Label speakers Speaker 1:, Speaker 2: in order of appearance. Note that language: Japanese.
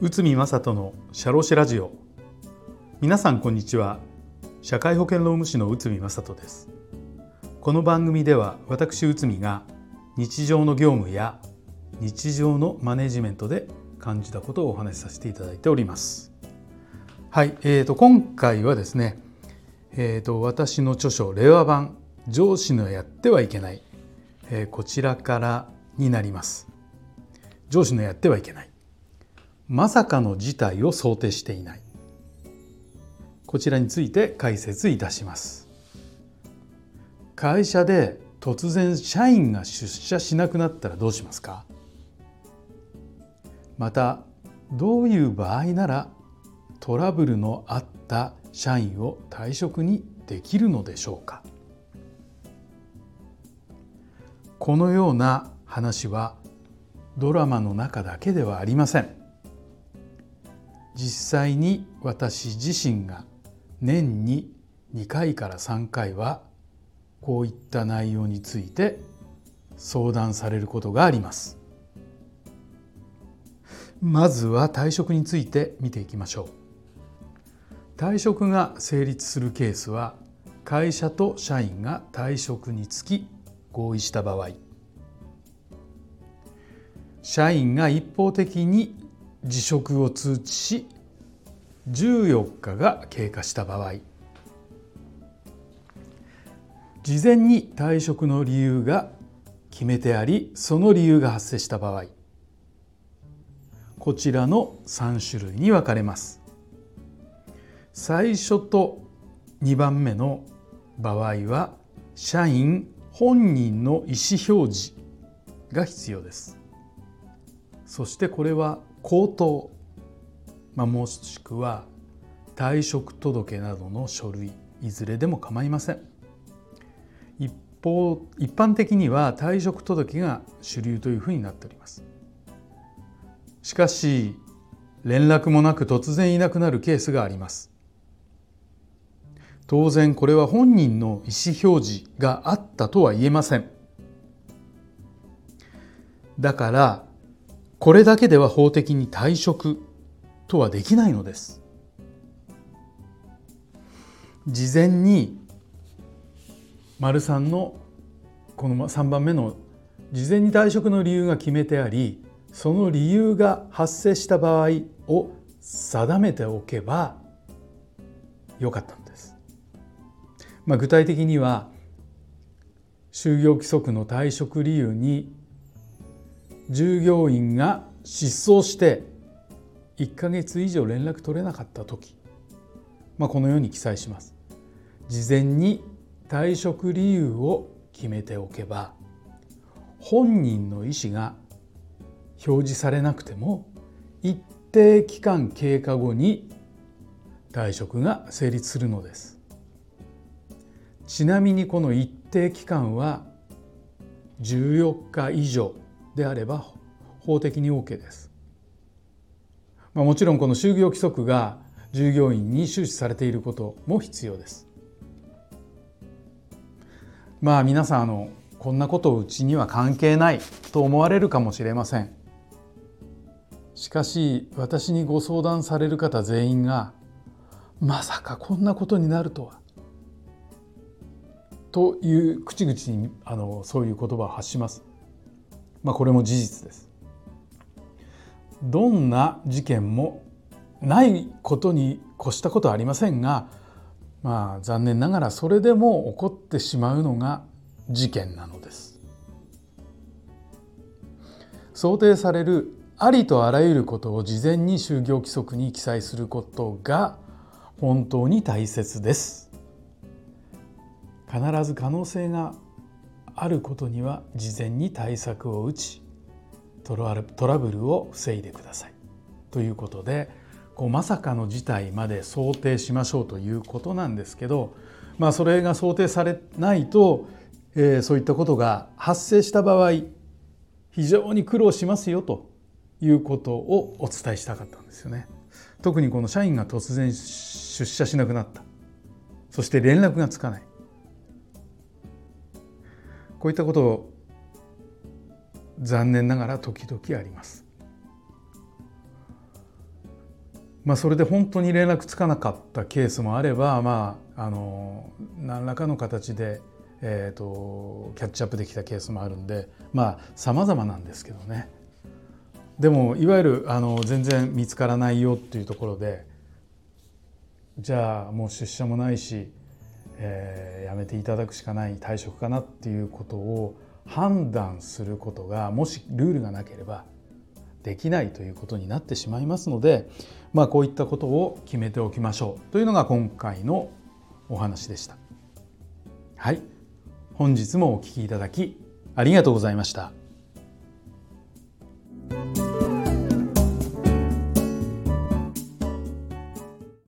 Speaker 1: 内海正人のシャロシラジオ。皆さんこんにちは。社会保険労務士の内海正人です。この番組では私内海が日常の業務や日常のマネジメントで感じたことをお話しさせていただいております。はい、えーと、今回はですね、えーと、私の著書令和版上司のやってはいけない、えー、こちらからになります。上司のやってはいけない。まさかの事態を想定していない。こちらについて解説いたします。会社で突然社員が出社しなくなったらどうしますか？またどういう場合ならトラブルのあった社員を退職にできるのでしょうか？このような話はドラマの中だけではありません。実際に私自身が年に2回から3回はこういった内容について相談されることがあります。まずは退職について見ていきましょう。退職が成立するケースは会社と社員が退職につき合意した場合。社員が一方的に辞職を通知し14日が経過した場合。事前に退職の理由が決めてありその理由が発生した場合。こちらの3種類に分かれます。最初と2番目の場合は社員本人の意思表示が必要です。そしてこれは口頭、まあ、もしくは退職届などの書類。いずれでも構いません。一方一般的には退職届が主流というふうになっております。しかし連絡もなく突然いなくなるケースがあります。当然これは本人の意思表示があったとは言えません。だからこれだけでは法的に退職とはできないのです。事前に丸3のこの3番目の事前に退職の理由が決めてありその理由が発生した場合を定めておけばよかった。まあ、具体的には就業規則の退職理由に従業員が失踪して1か月以上連絡取れなかった時、まあ、このように記載します。事前に退職理由を決めておけば本人の意思が表示されなくても一定期間経過後に退職が成立するのです。ちなみにこの一定期間は14日以上であれば法的に OK です。まあ、もちろんこの就業規則が従業員に周知されていることも必要です。まあ皆さんあのこんなことうちには関係ないと思われるかもしれません。しかし私にご相談される方全員がまさかこんなことになるとはという口々にあのそういう言葉を発します。まあ、これも事実です。どんな事件もないことに越したことはありませんが、まあ、残念ながらそれでも起こってしまうのが事件なのです。想定されるありとあらゆることを事前に就業規則に記載することが本当に大切です。必ず可能性があることには事前に対策を打ちトラブルを防いでください。ということでこうまさかの事態まで想定しましょうということなんですけど、まあ、それが想定されないと、えー、そういったことが発生した場合非常に苦労しますよということをお伝えしたかったんですよね。特にこの社員が突然出社しなくなったそして連絡がつかないこういったこと残念ながら時々あります。まあ、それで本当に連絡つかなかったケースもあれば、まあ、あの何らかの形で、えーと、キャッチアップできたケースもあるんでまあ様々なんですけどねでもいわゆるあの全然見つからないよっていうところでじゃあもう出社もないし、えー、やめていただくしかない退職かなっていうことを判断することがもしルールがなければできないということになってしまいますので、まあ、こういったことを決めておきましょうというのが今回のお話でした。はい本日もお聴きいただきありがとうございました。